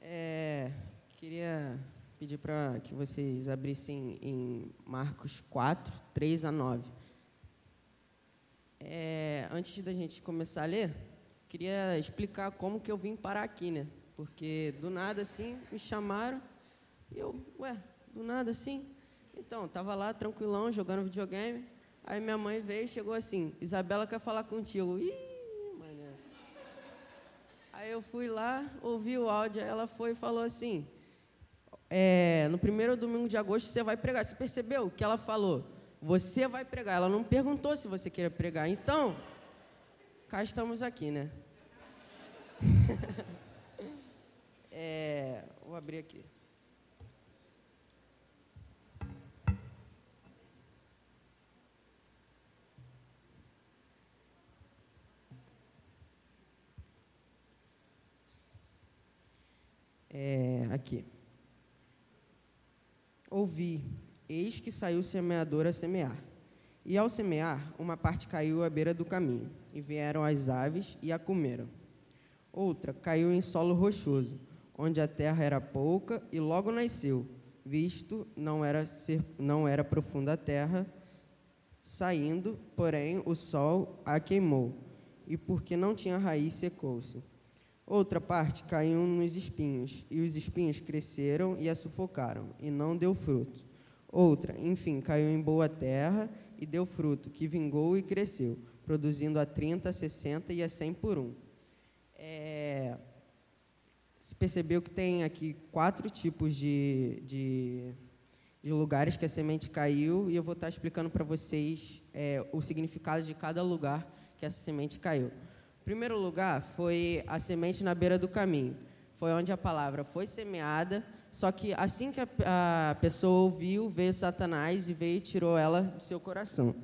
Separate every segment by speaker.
Speaker 1: É, queria pedir para que vocês abrissem em Marcos 4, 3 a 9. É, antes da gente começar a ler, queria explicar como que eu vim parar aqui, né? Porque do nada assim me chamaram e eu, ué, do nada assim. Então, tava lá tranquilão jogando videogame. Aí minha mãe veio e chegou assim: Isabela quer falar contigo. Ih. Aí eu fui lá, ouvi o áudio, ela foi e falou assim: é, no primeiro domingo de agosto você vai pregar. Você percebeu o que ela falou? Você vai pregar. Ela não perguntou se você queria pregar. Então, cá estamos aqui, né? é, vou abrir aqui. É, aqui. Ouvi, eis que saiu o semeador a semear. E ao semear, uma parte caiu à beira do caminho, e vieram as aves e a comeram. Outra caiu em solo rochoso, onde a terra era pouca, e logo nasceu, visto não era, ser, não era profunda a terra. Saindo, porém, o sol a queimou, e porque não tinha raiz, secou-se. Outra parte caiu nos espinhos, e os espinhos cresceram e a sufocaram, e não deu fruto. Outra, enfim, caiu em boa terra e deu fruto, que vingou e cresceu, produzindo a 30, a 60 e a 100 por um. É, se percebeu que tem aqui quatro tipos de, de, de, lugares que a semente caiu, e eu vou estar explicando para vocês é, o significado de cada lugar que essa semente caiu primeiro lugar foi a semente na beira do caminho. Foi onde a palavra foi semeada, só que assim que a, a pessoa ouviu, veio Satanás e veio e tirou ela do seu coração.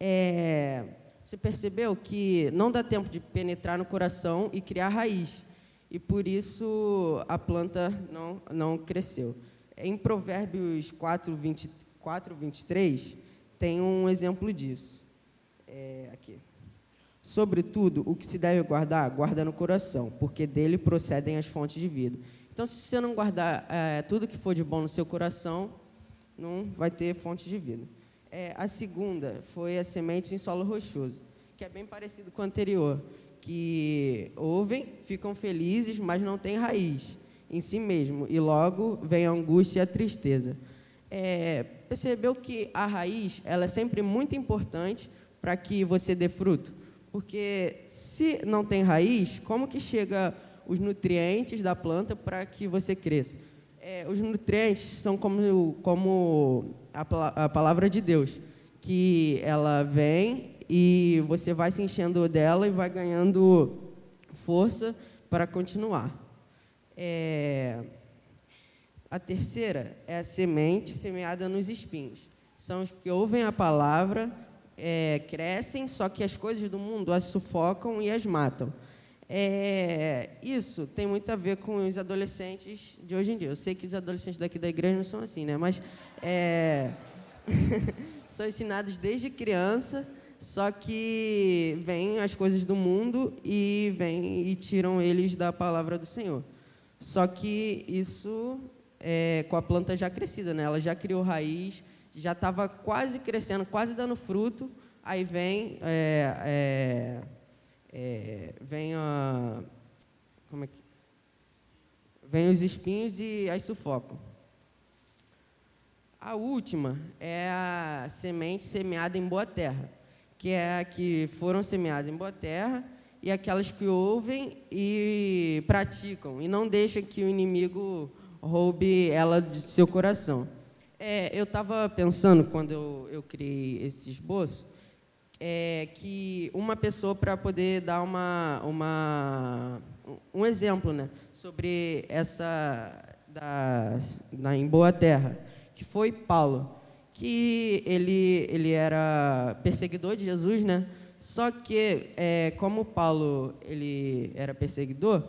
Speaker 1: É, você percebeu que não dá tempo de penetrar no coração e criar raiz. E por isso a planta não, não cresceu. Em Provérbios 4, 24, 23, tem um exemplo disso. É, aqui. Sobretudo, o que se deve guardar, guarda no coração, porque dele procedem as fontes de vida. Então, se você não guardar é, tudo que for de bom no seu coração, não vai ter fonte de vida. É, a segunda foi a semente em solo rochoso, que é bem parecido com o anterior, que ouvem, ficam felizes, mas não têm raiz em si mesmo, e logo vem a angústia e a tristeza. É, percebeu que a raiz ela é sempre muito importante para que você dê fruto? Porque se não tem raiz, como que chega os nutrientes da planta para que você cresça? É, os nutrientes são como, como a, a palavra de Deus, que ela vem e você vai se enchendo dela e vai ganhando força para continuar. É, a terceira é a semente semeada nos espinhos. São os que ouvem a palavra, é, crescem, só que as coisas do mundo as sufocam e as matam. É, isso tem muito a ver com os adolescentes de hoje em dia. Eu sei que os adolescentes daqui da igreja não são assim, né? Mas é, são ensinados desde criança, só que vêm as coisas do mundo e vêm e tiram eles da palavra do Senhor. Só que isso é, com a planta já crescida, né? Ela já criou raiz, já estava quase crescendo, quase dando fruto, aí vem, é, é, é, vem a, como é que, vem os espinhos e aí sufocam. A última é a semente semeada em boa terra, que é a que foram semeadas em boa terra e aquelas que ouvem e praticam e não deixam que o inimigo roube ela de seu coração. É, eu estava pensando, quando eu, eu criei esse esboço, é, que uma pessoa, para poder dar uma, uma, um exemplo né, sobre essa, da, da, em Boa Terra, que foi Paulo, que ele, ele era perseguidor de Jesus, né? Só que, é, como Paulo ele era perseguidor,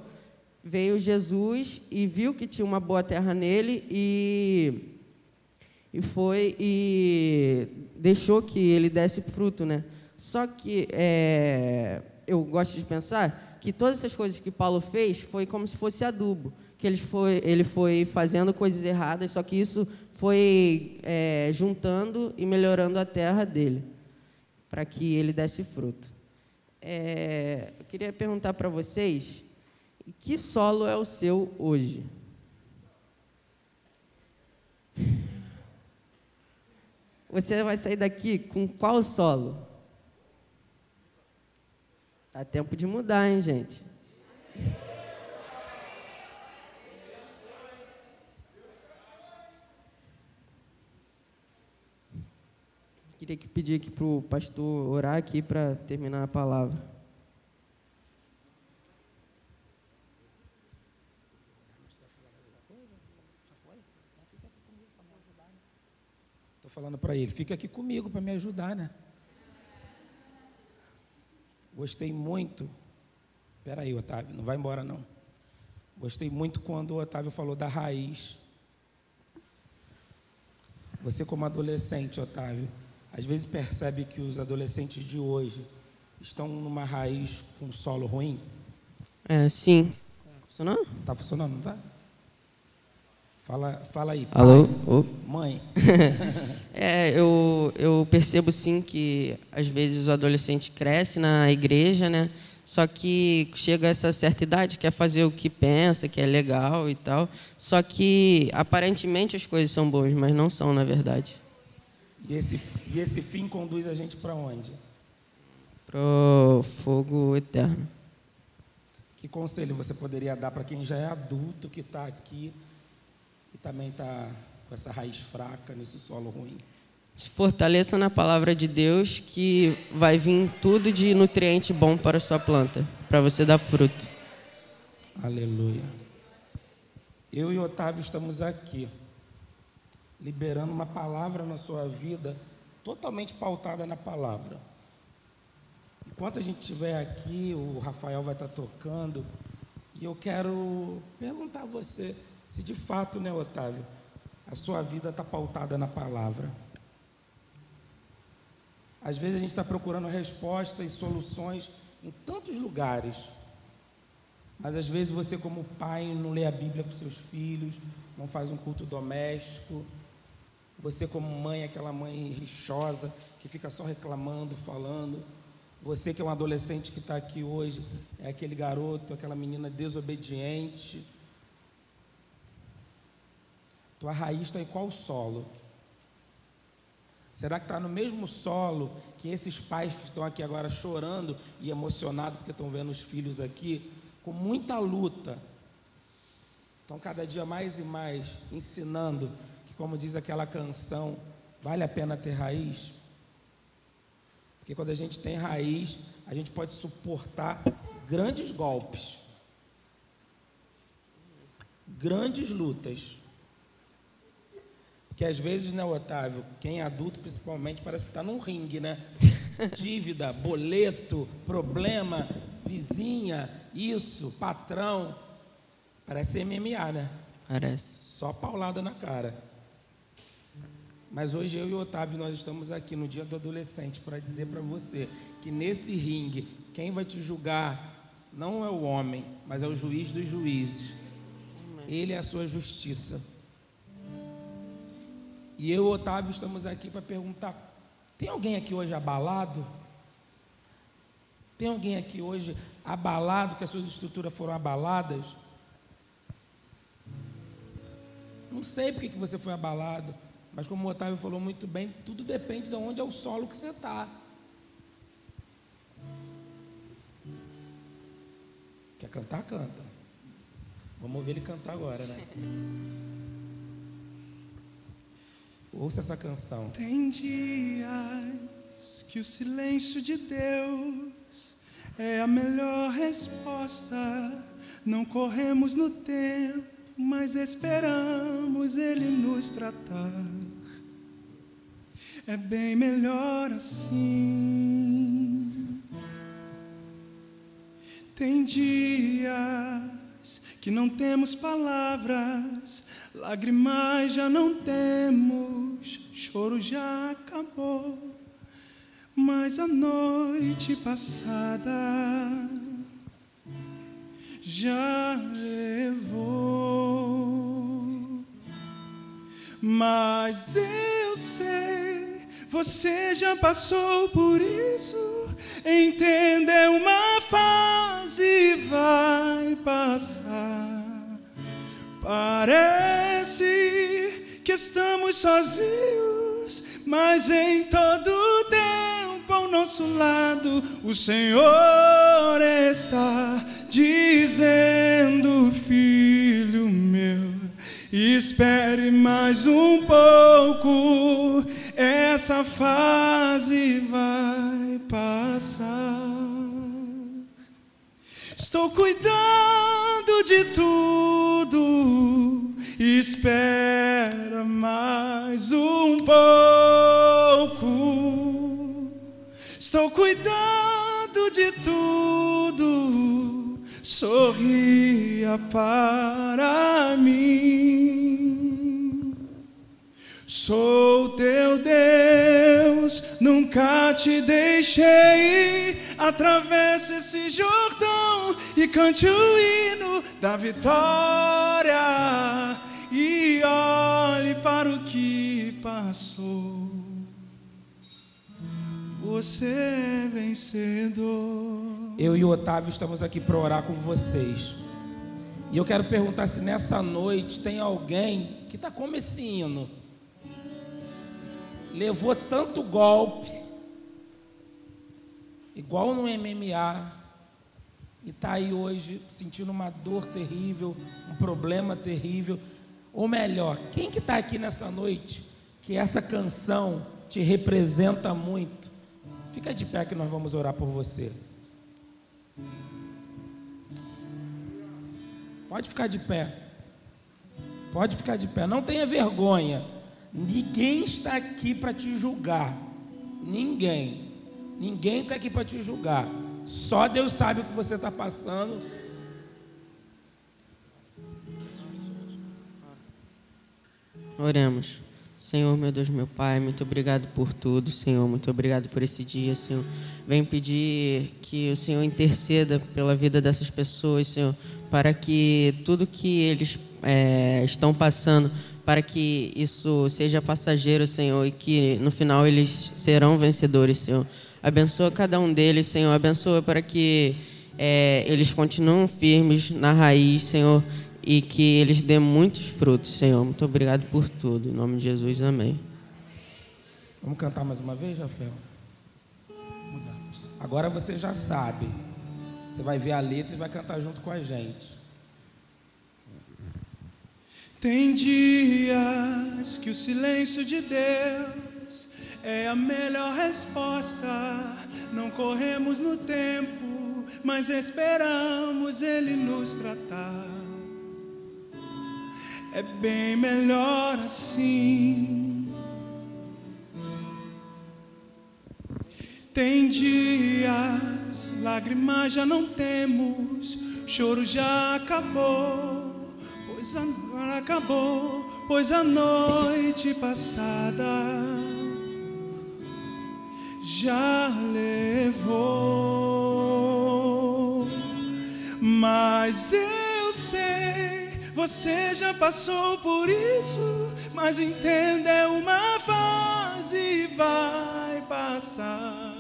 Speaker 1: veio Jesus e viu que tinha uma boa terra nele e e foi e deixou que ele desse fruto, né? Só que é, eu gosto de pensar que todas essas coisas que Paulo fez foi como se fosse adubo, que ele foi, ele foi fazendo coisas erradas, só que isso foi é, juntando e melhorando a terra dele, para que ele desse fruto. É, eu queria perguntar para vocês, que solo é o seu hoje? Você vai sair daqui com qual solo? Tá tempo de mudar, hein, gente? Queria que pedir aqui para o pastor orar aqui para terminar a palavra.
Speaker 2: Falando para ele, fica aqui comigo para me ajudar, né? Gostei muito. Espera aí, Otávio, não vai embora não. Gostei muito quando o Otávio falou da raiz. Você como adolescente, Otávio, às vezes percebe que os adolescentes de hoje estão numa raiz com solo ruim?
Speaker 1: É, sim. Tá funcionando?
Speaker 2: Tá funcionando, não tá? Fala, fala aí.
Speaker 1: Alô?
Speaker 2: Oh. Mãe.
Speaker 1: é, eu, eu percebo sim que às vezes o adolescente cresce na igreja, né? Só que chega a essa certa idade, quer fazer o que pensa, que é legal e tal. Só que aparentemente as coisas são boas, mas não são, na verdade.
Speaker 2: E esse, e esse fim conduz a gente para onde?
Speaker 1: Para o fogo eterno.
Speaker 2: Que conselho você poderia dar para quem já é adulto, que está aqui também está com essa raiz fraca nesse solo ruim?
Speaker 1: Se fortaleça na palavra de Deus, que vai vir tudo de nutriente bom para a sua planta, para você dar fruto.
Speaker 2: Aleluia. Eu e Otávio estamos aqui, liberando uma palavra na sua vida, totalmente pautada na palavra. Enquanto a gente estiver aqui, o Rafael vai estar tocando, e eu quero perguntar a você se de fato, né, Otávio, a sua vida está pautada na palavra. Às vezes a gente está procurando respostas e soluções em tantos lugares. Mas às vezes você, como pai, não lê a Bíblia com seus filhos, não faz um culto doméstico. Você, como mãe, aquela mãe rixosa que fica só reclamando, falando. Você, que é um adolescente que está aqui hoje, é aquele garoto, aquela menina desobediente tua raiz está em qual solo? Será que está no mesmo solo que esses pais que estão aqui agora chorando e emocionados porque estão vendo os filhos aqui, com muita luta, estão cada dia mais e mais ensinando que, como diz aquela canção, vale a pena ter raiz? Porque quando a gente tem raiz, a gente pode suportar grandes golpes, grandes lutas. Que às vezes, né, Otávio, quem é adulto principalmente parece que está num ringue, né? Dívida, boleto, problema, vizinha, isso, patrão. Parece MMA, né?
Speaker 1: Parece.
Speaker 2: Só paulada na cara. Mas hoje eu e o Otávio nós estamos aqui no dia do adolescente para dizer para você que nesse ringue quem vai te julgar não é o homem, mas é o juiz dos juízes. Ele é a sua justiça. E eu Otávio estamos aqui para perguntar: tem alguém aqui hoje abalado? Tem alguém aqui hoje abalado, que as suas estruturas foram abaladas? Não sei porque que você foi abalado, mas como o Otávio falou muito bem, tudo depende de onde é o solo que você está. Quer cantar? Canta. Vamos ouvir ele cantar agora, né? Ouça essa canção.
Speaker 3: Tem dias que o silêncio de Deus é a melhor resposta. Não corremos no tempo, mas esperamos Ele nos tratar. É bem melhor assim. Tem dias que não temos palavras, lágrimas já não temos, choro já acabou. Mas a noite passada já levou. Mas eu sei, você já passou por isso. Entenda, é uma fase vai passar. Parece que estamos sozinhos, mas em todo tempo ao nosso lado o Senhor está dizendo, filho meu, espere mais um pouco, essa fase vai passar. Estou cuidando de tudo, espera mais um pouco. Estou cuidando de tudo, sorria para mim. Sou teu Deus, nunca te deixei. Atravesse esse Jordão e cante o hino da vitória. E olhe para o que passou. Você é vencedor.
Speaker 2: Eu e o Otávio estamos aqui para orar com vocês. E eu quero perguntar se nessa noite tem alguém que está como esse hino. Levou tanto golpe, igual no MMA, e está aí hoje sentindo uma dor terrível, um problema terrível. Ou melhor, quem que está aqui nessa noite que essa canção te representa muito? Fica de pé que nós vamos orar por você. Pode ficar de pé. Pode ficar de pé. Não tenha vergonha. Ninguém está aqui para te julgar. Ninguém. Ninguém está aqui para te julgar. Só Deus sabe o que você está passando.
Speaker 1: Oremos. Senhor, meu Deus, meu Pai, muito obrigado por tudo, Senhor. Muito obrigado por esse dia, Senhor. Venho pedir que o Senhor interceda pela vida dessas pessoas, Senhor, para que tudo que eles é, estão passando, para que isso seja passageiro, Senhor, e que no final eles serão vencedores, Senhor. Abençoa cada um deles, Senhor. Abençoa para que é, eles continuem firmes na raiz, Senhor, e que eles dêem muitos frutos, Senhor. Muito obrigado por tudo. Em nome de Jesus, amém.
Speaker 2: Vamos cantar mais uma vez, Rafael? Agora você já sabe. Você vai ver a letra e vai cantar junto com a gente.
Speaker 3: Tem dias que o silêncio de Deus é a melhor resposta. Não corremos no tempo, mas esperamos Ele nos tratar. É bem melhor assim. Tem dias, lágrimas já não temos, choro já acabou, pois agora acabou, pois a noite passada já levou. Mas eu sei, você já passou por isso, mas entenda, é uma fase e vai passar.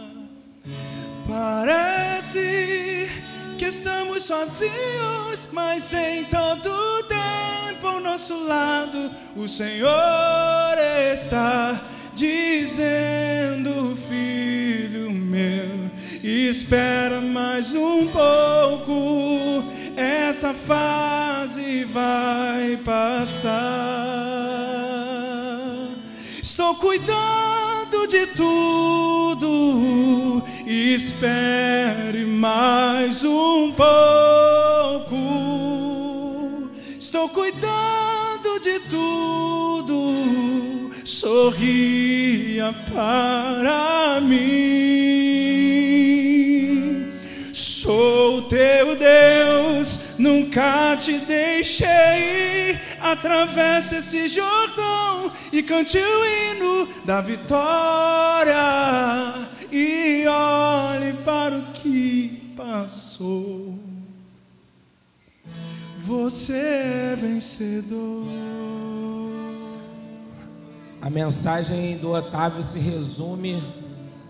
Speaker 3: Parece que estamos sozinhos, mas em todo tempo nosso lado o Senhor está dizendo, filho meu, espera mais um pouco, essa fase vai passar. Estou cuidando de tudo, espere mais um pouco. Estou cuidando tudo, sorria para mim. Sou teu Deus, nunca te deixei. Atravesse esse Jordão e cante o hino da vitória. E olhe para o que passou. Você é vencedor.
Speaker 2: A mensagem do Otávio se resume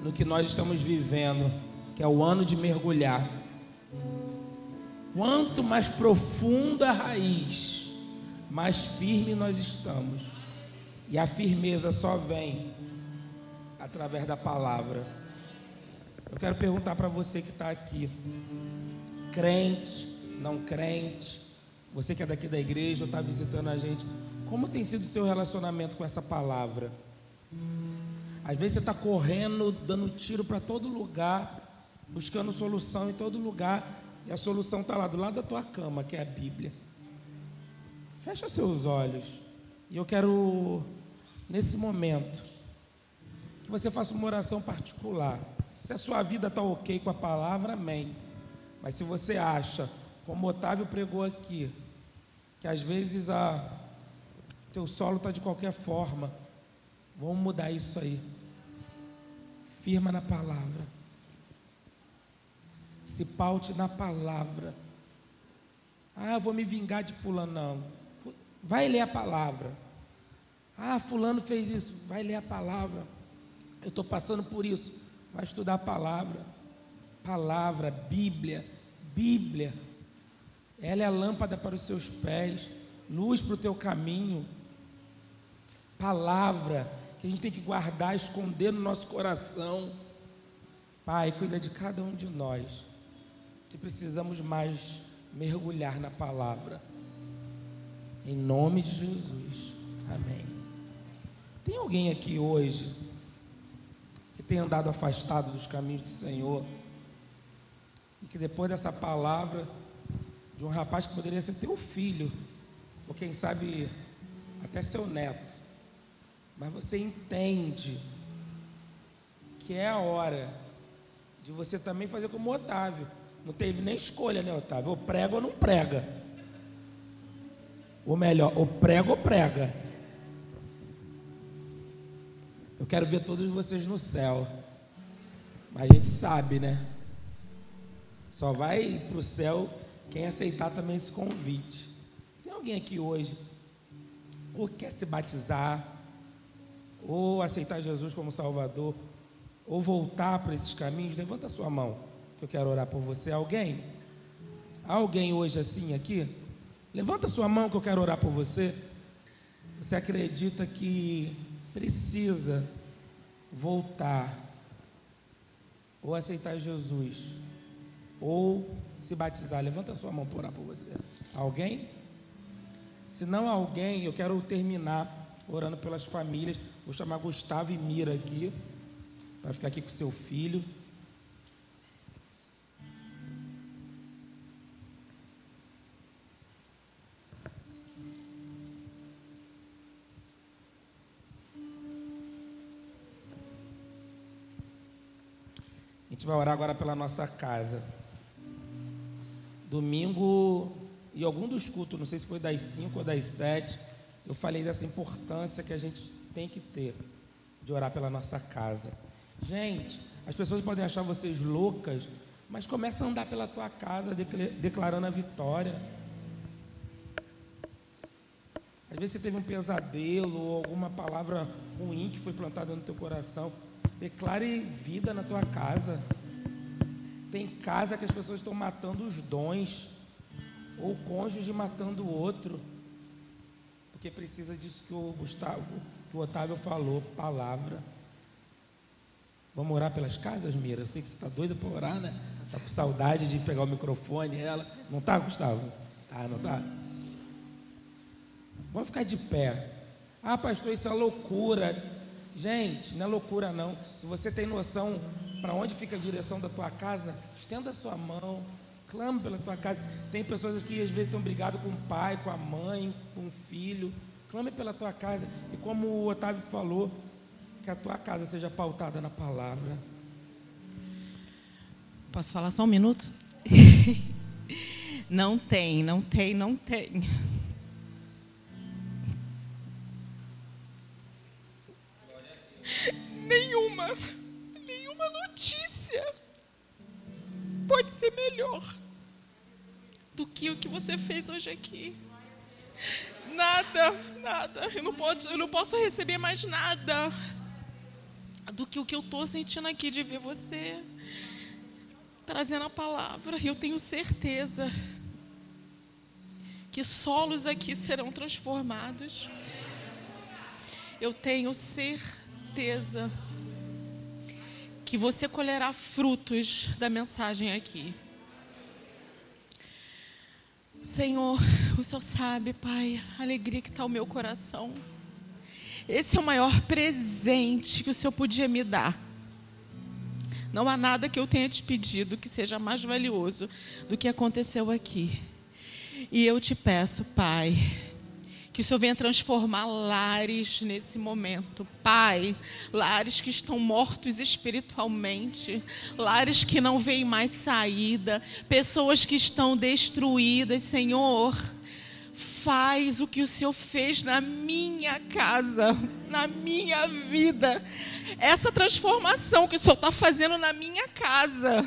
Speaker 2: no que nós estamos vivendo, que é o ano de mergulhar. Quanto mais profunda a raiz, mais firme nós estamos. E a firmeza só vem através da palavra. Eu quero perguntar para você que está aqui, crente, não crente, você que é daqui da igreja ou está visitando a gente, como tem sido o seu relacionamento com essa palavra? Às vezes você está correndo, dando tiro para todo lugar, buscando solução em todo lugar, e a solução está lá do lado da tua cama, que é a Bíblia. Fecha seus olhos. E eu quero, nesse momento, que você faça uma oração particular. Se a sua vida está ok com a palavra, amém. Mas se você acha, como Otávio pregou aqui, que às vezes a teu solo está de qualquer forma, vamos mudar isso aí firma na palavra. Se paute na palavra. Ah, vou me vingar de fulano. Não. Vai ler a palavra. Ah, fulano fez isso. Vai ler a palavra. Eu estou passando por isso. Vai estudar a palavra. Palavra, Bíblia. Bíblia. Ela é a lâmpada para os seus pés, luz para o teu caminho. Palavra que a gente tem que guardar, esconder no nosso coração. Pai, cuida de cada um de nós, que precisamos mais mergulhar na palavra. Em nome de Jesus. Amém. Tem alguém aqui hoje que tem andado afastado dos caminhos do Senhor e que depois dessa palavra de um rapaz que poderia ser teu filho, ou quem sabe até seu neto, mas você entende que é a hora de você também fazer como Otávio. Não teve nem escolha, né, Otávio? Ou prega ou não prega. Ou melhor, ou prega ou prega. Eu quero ver todos vocês no céu. Mas a gente sabe, né? Só vai para o céu quem aceitar também esse convite. Tem alguém aqui hoje ou quer se batizar? ou aceitar Jesus como Salvador, ou voltar para esses caminhos, levanta a sua mão, que eu quero orar por você. Alguém? Alguém hoje assim aqui? Levanta a sua mão que eu quero orar por você. Você acredita que precisa voltar, ou aceitar Jesus, ou se batizar? Levanta sua mão para orar por você. Alguém? Se não alguém, eu quero terminar orando pelas famílias. Vou chamar Gustavo e Mira aqui, para ficar aqui com seu filho. A gente vai orar agora pela nossa casa. Domingo, e algum dos cultos, não sei se foi das 5 ou das 7, eu falei dessa importância que a gente tem que ter de orar pela nossa casa. Gente, as pessoas podem achar vocês loucas, mas começa a andar pela tua casa declarando a vitória. Às vezes você teve um pesadelo ou alguma palavra ruim que foi plantada no teu coração. Declare vida na tua casa. Tem casa que as pessoas estão matando os dons, ou o cônjuge matando o outro, porque precisa disso que o Gustavo que o Otávio falou, palavra. Vamos orar pelas casas, Mira? Eu sei que você está doida para orar, né? Está com saudade de pegar o microfone ela. Não está, Gustavo? Tá, não está? Vamos ficar de pé. Ah, pastor, isso é loucura. Gente, não é loucura não. Se você tem noção para onde fica a direção da tua casa, estenda a sua mão, clame pela tua casa. Tem pessoas que às vezes estão brigadas com o pai, com a mãe, com o filho. Clame pela tua casa. E como o Otávio falou, que a tua casa seja pautada na palavra.
Speaker 4: Posso falar só um minuto? não tem, não tem, não tem. Nenhuma, pode ser melhor do que o que você fez hoje aqui. Nada, nada. Eu não, posso, eu não posso receber mais nada do que o que eu estou sentindo aqui de ver você trazendo a palavra. Eu tenho certeza que solos aqui serão transformados. Eu tenho certeza que você colherá frutos da mensagem aqui. Senhor, o Senhor sabe, Pai, a alegria que está o meu coração. Esse é o maior presente que o Senhor podia me dar. Não há nada que eu tenha te pedido que seja mais valioso do que aconteceu aqui. E eu te peço, Pai, que o Senhor venha transformar lares nesse momento. Pai, lares que estão mortos espiritualmente, lares que não veem mais saída, pessoas que estão destruídas, Senhor. Faz o que o Senhor fez na minha casa, na minha vida. Essa transformação que o Senhor está fazendo na minha casa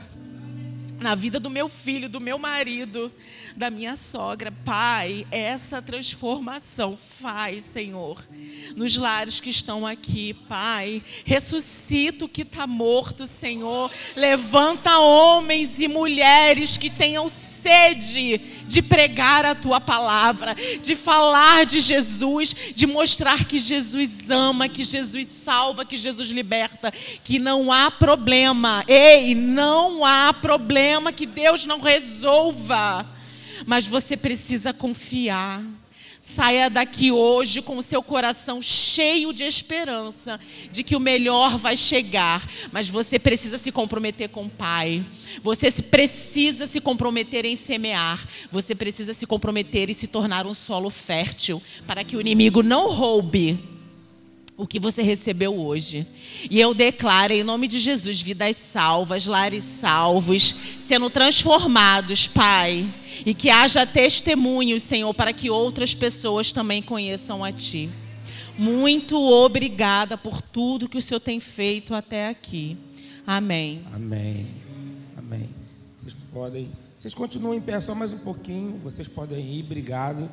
Speaker 4: na vida do meu filho, do meu marido, da minha sogra. Pai, essa transformação faz, Senhor, nos lares que estão aqui, Pai. Ressuscita o que está morto, Senhor. Levanta homens e mulheres que tenham sede de pregar a tua palavra, de falar de Jesus, de mostrar que Jesus ama, que Jesus salva, que Jesus liberta, que não há problema. Ei, não há problema que Deus não resolva. Mas você precisa confiar. Saia daqui hoje com o seu coração cheio de esperança de que o melhor vai chegar, mas você precisa se comprometer com o Pai. Você precisa se comprometer em semear. Você precisa se comprometer e se tornar um solo fértil para que o inimigo não roube o que você recebeu hoje. E eu declaro em nome de Jesus vidas salvas, lares salvos, sendo transformados, Pai, e que haja testemunhos, Senhor, para que outras pessoas também conheçam a Ti. Muito obrigada por tudo que o Senhor tem feito até aqui. Amém.
Speaker 2: Amém. Amém. Vocês podem. Vocês continuam em pé só mais um pouquinho. Vocês podem ir. Obrigado.